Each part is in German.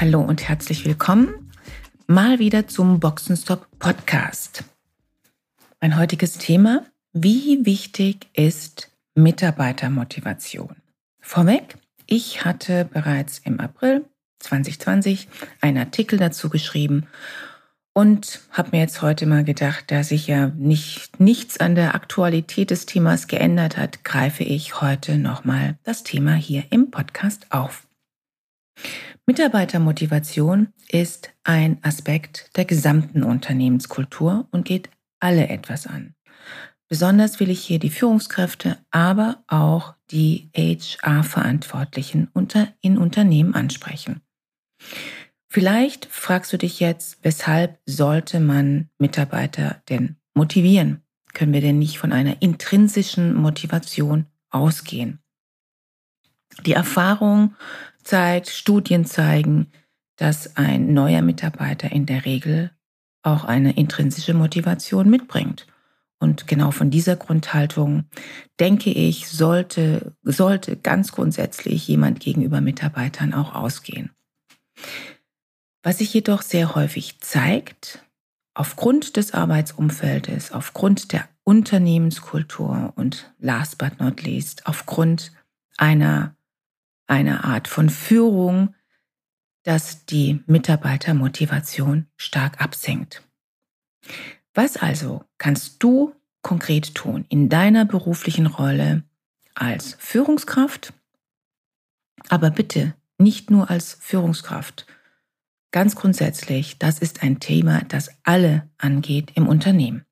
Hallo und herzlich willkommen mal wieder zum Boxenstop Podcast. Mein heutiges Thema, wie wichtig ist Mitarbeitermotivation? Vorweg, ich hatte bereits im April 2020 einen Artikel dazu geschrieben und habe mir jetzt heute mal gedacht, da sich ja nicht, nichts an der Aktualität des Themas geändert hat, greife ich heute nochmal das Thema hier im Podcast auf. Mitarbeitermotivation ist ein Aspekt der gesamten Unternehmenskultur und geht alle etwas an. Besonders will ich hier die Führungskräfte, aber auch die HR-Verantwortlichen in Unternehmen ansprechen. Vielleicht fragst du dich jetzt, weshalb sollte man Mitarbeiter denn motivieren? Können wir denn nicht von einer intrinsischen Motivation ausgehen? Die Erfahrung zeigt, Studien zeigen, dass ein neuer Mitarbeiter in der Regel auch eine intrinsische Motivation mitbringt. Und genau von dieser Grundhaltung denke ich, sollte, sollte ganz grundsätzlich jemand gegenüber Mitarbeitern auch ausgehen. Was sich jedoch sehr häufig zeigt, aufgrund des Arbeitsumfeldes, aufgrund der Unternehmenskultur und last but not least, aufgrund einer eine Art von Führung, dass die Mitarbeitermotivation stark absinkt. Was also kannst du konkret tun in deiner beruflichen Rolle als Führungskraft? Aber bitte nicht nur als Führungskraft. Ganz grundsätzlich, das ist ein Thema, das alle angeht im Unternehmen.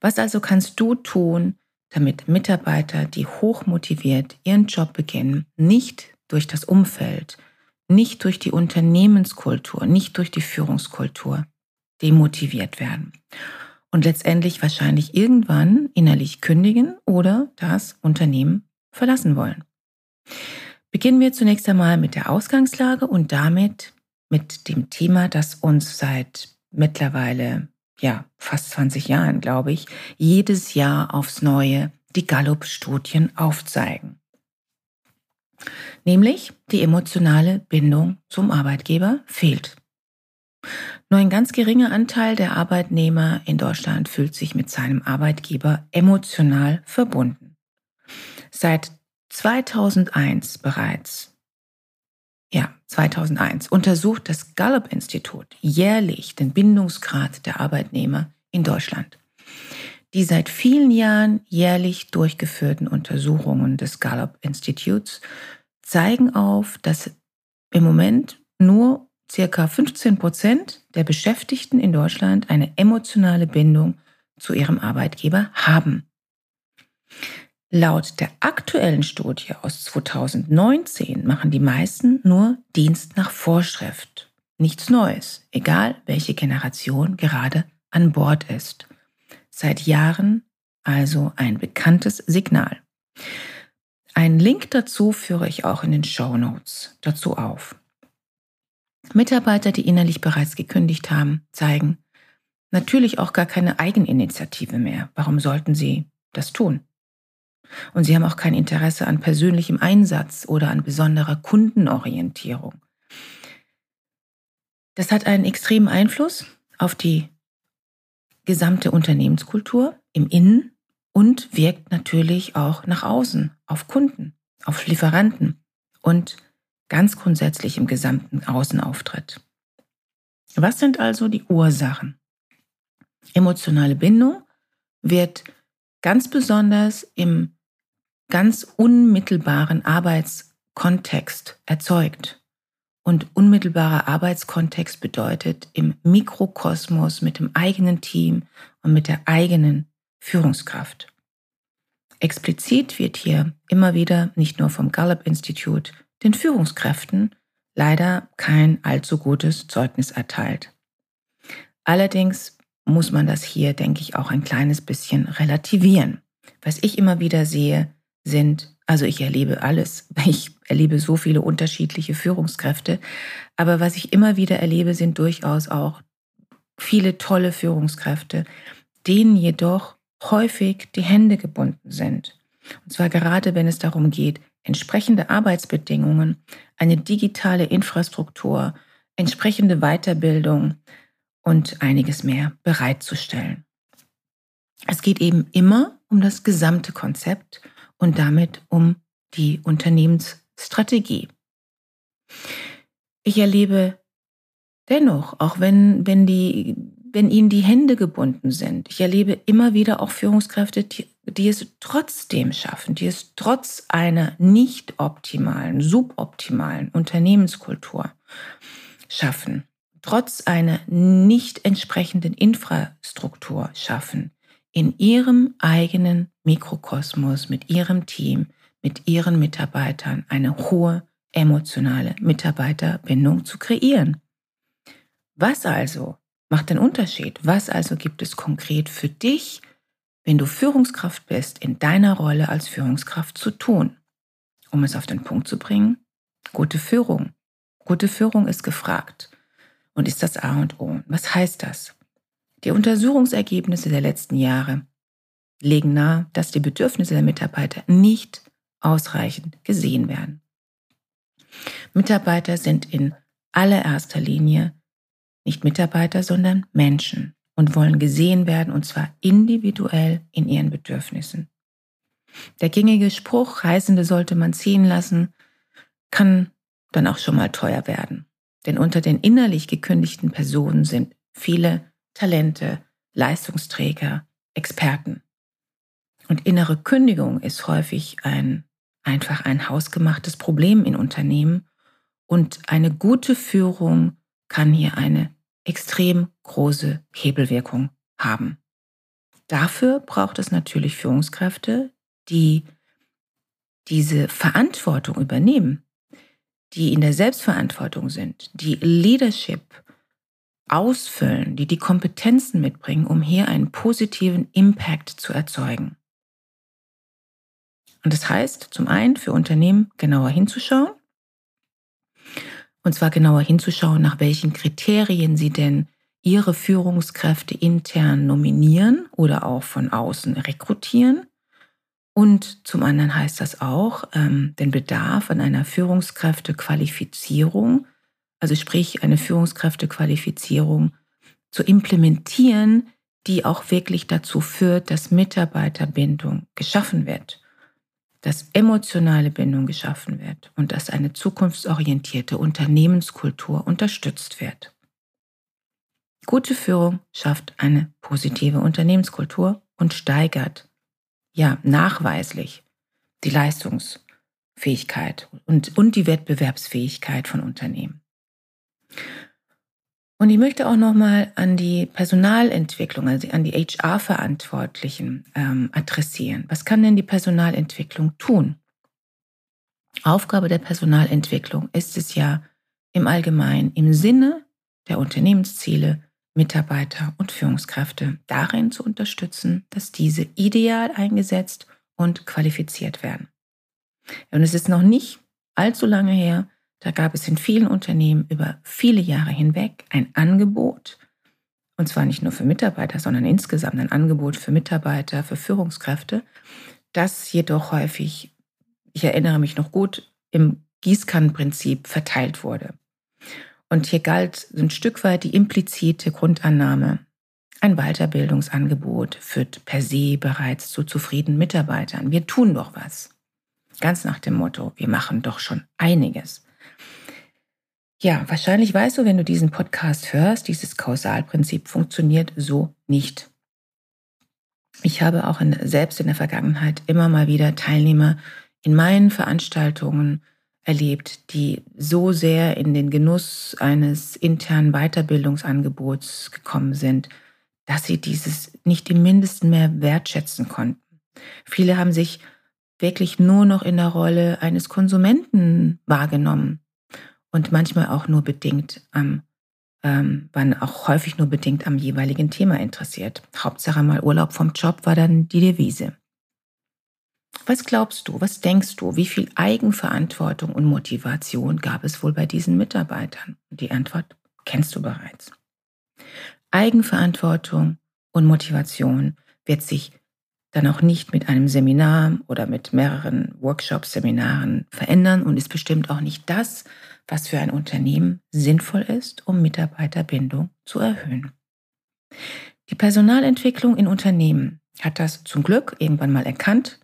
Was also kannst du tun, damit Mitarbeiter, die hochmotiviert ihren Job beginnen, nicht durch das Umfeld, nicht durch die Unternehmenskultur, nicht durch die Führungskultur demotiviert werden. Und letztendlich wahrscheinlich irgendwann innerlich kündigen oder das Unternehmen verlassen wollen. Beginnen wir zunächst einmal mit der Ausgangslage und damit mit dem Thema, das uns seit mittlerweile, ja, fast 20 Jahren, glaube ich, jedes Jahr aufs Neue die Gallup-Studien aufzeigen nämlich die emotionale Bindung zum Arbeitgeber fehlt. Nur ein ganz geringer Anteil der Arbeitnehmer in Deutschland fühlt sich mit seinem Arbeitgeber emotional verbunden. Seit 2001 bereits, ja, 2001 untersucht das Gallup-Institut jährlich den Bindungsgrad der Arbeitnehmer in Deutschland. Die seit vielen Jahren jährlich durchgeführten Untersuchungen des Gallup-Instituts zeigen auf, dass im Moment nur circa 15 Prozent der Beschäftigten in Deutschland eine emotionale Bindung zu ihrem Arbeitgeber haben. Laut der aktuellen Studie aus 2019 machen die meisten nur Dienst nach Vorschrift. Nichts Neues, egal welche Generation gerade an Bord ist. Seit Jahren also ein bekanntes Signal. Einen Link dazu führe ich auch in den Show Notes dazu auf. Mitarbeiter, die innerlich bereits gekündigt haben, zeigen natürlich auch gar keine Eigeninitiative mehr. Warum sollten sie das tun? Und sie haben auch kein Interesse an persönlichem Einsatz oder an besonderer Kundenorientierung. Das hat einen extremen Einfluss auf die gesamte Unternehmenskultur im Innen und wirkt natürlich auch nach außen, auf Kunden, auf Lieferanten und ganz grundsätzlich im gesamten Außenauftritt. Was sind also die Ursachen? Emotionale Bindung wird ganz besonders im ganz unmittelbaren Arbeitskontext erzeugt. Und unmittelbarer Arbeitskontext bedeutet im Mikrokosmos mit dem eigenen Team und mit der eigenen Führungskraft. Explizit wird hier immer wieder nicht nur vom Gallup Institut den Führungskräften leider kein allzu gutes Zeugnis erteilt. Allerdings muss man das hier, denke ich, auch ein kleines bisschen relativieren. Was ich immer wieder sehe, sind, also ich erlebe alles, ich erlebe so viele unterschiedliche Führungskräfte, aber was ich immer wieder erlebe, sind durchaus auch viele tolle Führungskräfte, denen jedoch häufig die Hände gebunden sind. Und zwar gerade, wenn es darum geht, entsprechende Arbeitsbedingungen, eine digitale Infrastruktur, entsprechende Weiterbildung und einiges mehr bereitzustellen. Es geht eben immer um das gesamte Konzept und damit um die Unternehmensstrategie. Ich erlebe dennoch, auch wenn, wenn, die, wenn ihnen die Hände gebunden sind, ich erlebe immer wieder auch Führungskräfte, die, die es trotzdem schaffen, die es trotz einer nicht optimalen, suboptimalen Unternehmenskultur schaffen, trotz einer nicht entsprechenden Infrastruktur schaffen, in ihrem eigenen Mikrokosmos, mit ihrem Team, mit ihren Mitarbeitern eine hohe emotionale Mitarbeiterbindung zu kreieren. Was also macht den Unterschied? Was also gibt es konkret für dich, wenn du Führungskraft bist, in deiner Rolle als Führungskraft zu tun? Um es auf den Punkt zu bringen, gute Führung. Gute Führung ist gefragt und ist das A und O. Was heißt das? Die Untersuchungsergebnisse der letzten Jahre legen nahe, dass die Bedürfnisse der Mitarbeiter nicht ausreichend gesehen werden. Mitarbeiter sind in allererster Linie nicht Mitarbeiter, sondern Menschen und wollen gesehen werden, und zwar individuell in ihren Bedürfnissen. Der gängige Spruch, Heißende sollte man ziehen lassen, kann dann auch schon mal teuer werden. Denn unter den innerlich gekündigten Personen sind viele Talente, Leistungsträger, Experten. Und innere Kündigung ist häufig ein einfach ein hausgemachtes Problem in Unternehmen und eine gute Führung kann hier eine extrem große Hebelwirkung haben. Dafür braucht es natürlich Führungskräfte, die diese Verantwortung übernehmen, die in der Selbstverantwortung sind, die Leadership ausfüllen, die die Kompetenzen mitbringen, um hier einen positiven Impact zu erzeugen. Und das heißt, zum einen für Unternehmen genauer hinzuschauen, und zwar genauer hinzuschauen, nach welchen Kriterien sie denn ihre Führungskräfte intern nominieren oder auch von außen rekrutieren. Und zum anderen heißt das auch, ähm, den Bedarf an einer Führungskräftequalifizierung, also sprich eine Führungskräftequalifizierung zu implementieren, die auch wirklich dazu führt, dass Mitarbeiterbindung geschaffen wird dass emotionale Bindung geschaffen wird und dass eine zukunftsorientierte Unternehmenskultur unterstützt wird. Gute Führung schafft eine positive Unternehmenskultur und steigert, ja, nachweislich die Leistungsfähigkeit und, und die Wettbewerbsfähigkeit von Unternehmen. Und ich möchte auch nochmal an die Personalentwicklung, also an die HR-Verantwortlichen ähm, adressieren. Was kann denn die Personalentwicklung tun? Aufgabe der Personalentwicklung ist es ja im Allgemeinen im Sinne der Unternehmensziele Mitarbeiter und Führungskräfte darin zu unterstützen, dass diese ideal eingesetzt und qualifiziert werden. Und es ist noch nicht allzu lange her, da gab es in vielen Unternehmen über viele Jahre hinweg ein Angebot, und zwar nicht nur für Mitarbeiter, sondern insgesamt ein Angebot für Mitarbeiter, für Führungskräfte, das jedoch häufig, ich erinnere mich noch gut, im Gießkannenprinzip verteilt wurde. Und hier galt ein Stück weit die implizite Grundannahme, ein Weiterbildungsangebot führt per se bereits zu zufriedenen Mitarbeitern. Wir tun doch was. Ganz nach dem Motto, wir machen doch schon einiges. Ja, wahrscheinlich weißt du, wenn du diesen Podcast hörst, dieses Kausalprinzip funktioniert so nicht. Ich habe auch in, selbst in der Vergangenheit immer mal wieder Teilnehmer in meinen Veranstaltungen erlebt, die so sehr in den Genuss eines internen Weiterbildungsangebots gekommen sind, dass sie dieses nicht im mindesten mehr wertschätzen konnten. Viele haben sich wirklich nur noch in der Rolle eines Konsumenten wahrgenommen und manchmal auch nur bedingt am, ähm, waren auch häufig nur bedingt am jeweiligen Thema interessiert. Hauptsache mal Urlaub vom Job war dann die Devise. Was glaubst du, was denkst du, wie viel Eigenverantwortung und Motivation gab es wohl bei diesen Mitarbeitern? Die Antwort kennst du bereits. Eigenverantwortung und Motivation wird sich dann auch nicht mit einem Seminar oder mit mehreren Workshops, Seminaren verändern und ist bestimmt auch nicht das, was für ein Unternehmen sinnvoll ist, um Mitarbeiterbindung zu erhöhen. Die Personalentwicklung in Unternehmen hat das zum Glück irgendwann mal erkannt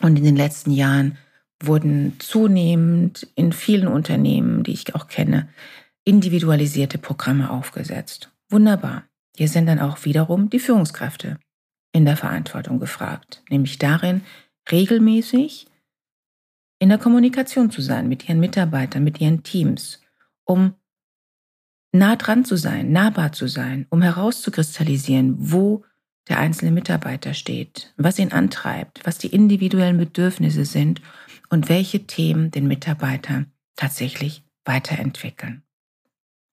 und in den letzten Jahren wurden zunehmend in vielen Unternehmen, die ich auch kenne, individualisierte Programme aufgesetzt. Wunderbar. Hier sind dann auch wiederum die Führungskräfte in der Verantwortung gefragt, nämlich darin, regelmäßig in der Kommunikation zu sein mit ihren Mitarbeitern, mit ihren Teams, um nah dran zu sein, nahbar zu sein, um herauszukristallisieren, wo der einzelne Mitarbeiter steht, was ihn antreibt, was die individuellen Bedürfnisse sind und welche Themen den Mitarbeiter tatsächlich weiterentwickeln.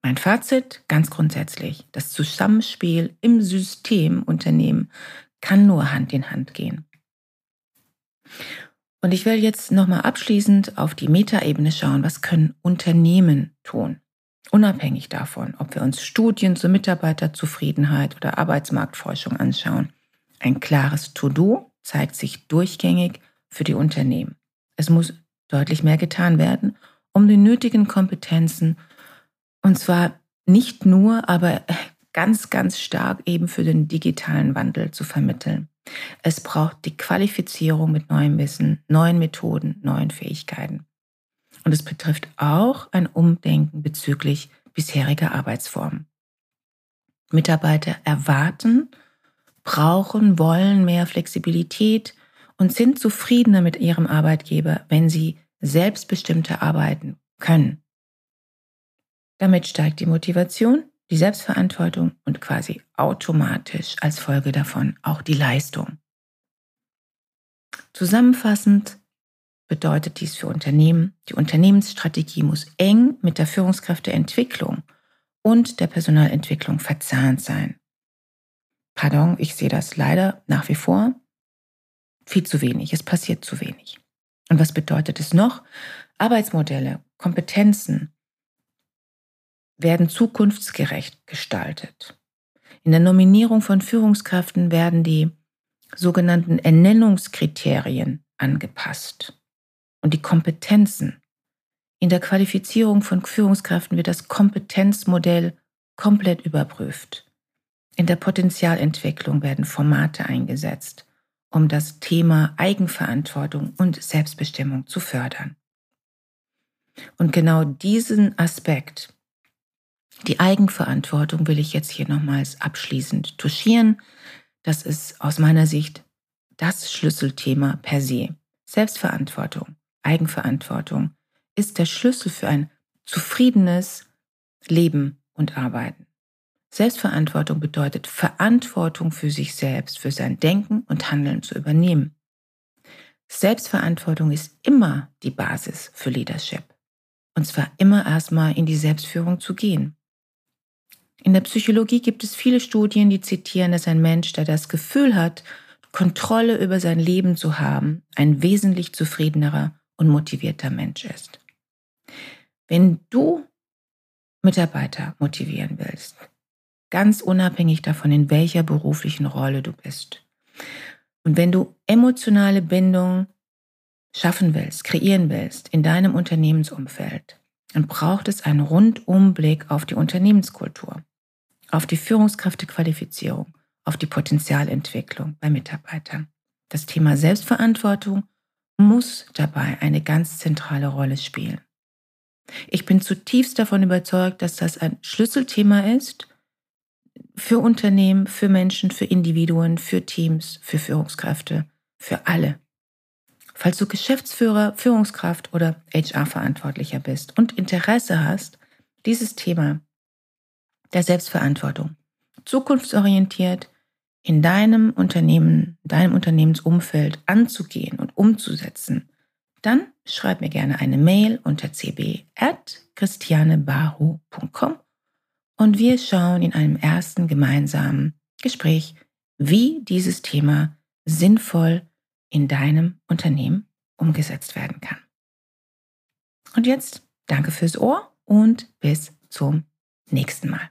Mein Fazit ganz grundsätzlich, das Zusammenspiel im System Unternehmen kann nur Hand in Hand gehen. Und ich will jetzt nochmal abschließend auf die Metaebene schauen, was können Unternehmen tun? Unabhängig davon, ob wir uns Studien zur Mitarbeiterzufriedenheit oder Arbeitsmarktforschung anschauen, ein klares To-Do zeigt sich durchgängig für die Unternehmen. Es muss deutlich mehr getan werden, um die nötigen Kompetenzen, und zwar nicht nur, aber ganz, ganz stark eben für den digitalen Wandel zu vermitteln. Es braucht die Qualifizierung mit neuem Wissen, neuen Methoden, neuen Fähigkeiten. Und es betrifft auch ein Umdenken bezüglich bisheriger Arbeitsformen. Mitarbeiter erwarten, brauchen, wollen mehr Flexibilität und sind zufriedener mit ihrem Arbeitgeber, wenn sie selbstbestimmter arbeiten können. Damit steigt die Motivation, die Selbstverantwortung und quasi automatisch als Folge davon auch die Leistung. Zusammenfassend bedeutet dies für Unternehmen, die Unternehmensstrategie muss eng mit der Führungskräfteentwicklung und der Personalentwicklung verzahnt sein. Pardon, ich sehe das leider nach wie vor viel zu wenig. Es passiert zu wenig. Und was bedeutet es noch? Arbeitsmodelle, Kompetenzen werden zukunftsgerecht gestaltet. In der Nominierung von Führungskräften werden die sogenannten Ernennungskriterien angepasst und die Kompetenzen. In der Qualifizierung von Führungskräften wird das Kompetenzmodell komplett überprüft. In der Potenzialentwicklung werden Formate eingesetzt, um das Thema Eigenverantwortung und Selbstbestimmung zu fördern. Und genau diesen Aspekt, die Eigenverantwortung, will ich jetzt hier nochmals abschließend touchieren. Das ist aus meiner Sicht das Schlüsselthema per se. Selbstverantwortung. Eigenverantwortung ist der Schlüssel für ein zufriedenes Leben und Arbeiten. Selbstverantwortung bedeutet Verantwortung für sich selbst, für sein Denken und Handeln zu übernehmen. Selbstverantwortung ist immer die Basis für Leadership. Und zwar immer erstmal in die Selbstführung zu gehen. In der Psychologie gibt es viele Studien, die zitieren, dass ein Mensch, der das Gefühl hat, Kontrolle über sein Leben zu haben, ein wesentlich zufriedenerer und motivierter Mensch ist. Wenn du Mitarbeiter motivieren willst, ganz unabhängig davon, in welcher beruflichen Rolle du bist, und wenn du emotionale Bindung schaffen willst, kreieren willst in deinem Unternehmensumfeld, dann braucht es einen Rundumblick auf die Unternehmenskultur, auf die Führungskräftequalifizierung, auf die Potenzialentwicklung bei Mitarbeitern. Das Thema Selbstverantwortung muss dabei eine ganz zentrale Rolle spielen. Ich bin zutiefst davon überzeugt, dass das ein Schlüsselthema ist für Unternehmen, für Menschen, für Individuen, für Teams, für Führungskräfte, für alle. Falls du Geschäftsführer, Führungskraft oder HR-Verantwortlicher bist und Interesse hast, dieses Thema der Selbstverantwortung zukunftsorientiert in deinem Unternehmen, deinem Unternehmensumfeld anzugehen und umzusetzen, dann schreib mir gerne eine Mail unter cb.christianebahu.com und wir schauen in einem ersten gemeinsamen Gespräch, wie dieses Thema sinnvoll in deinem Unternehmen umgesetzt werden kann. Und jetzt danke fürs Ohr und bis zum nächsten Mal.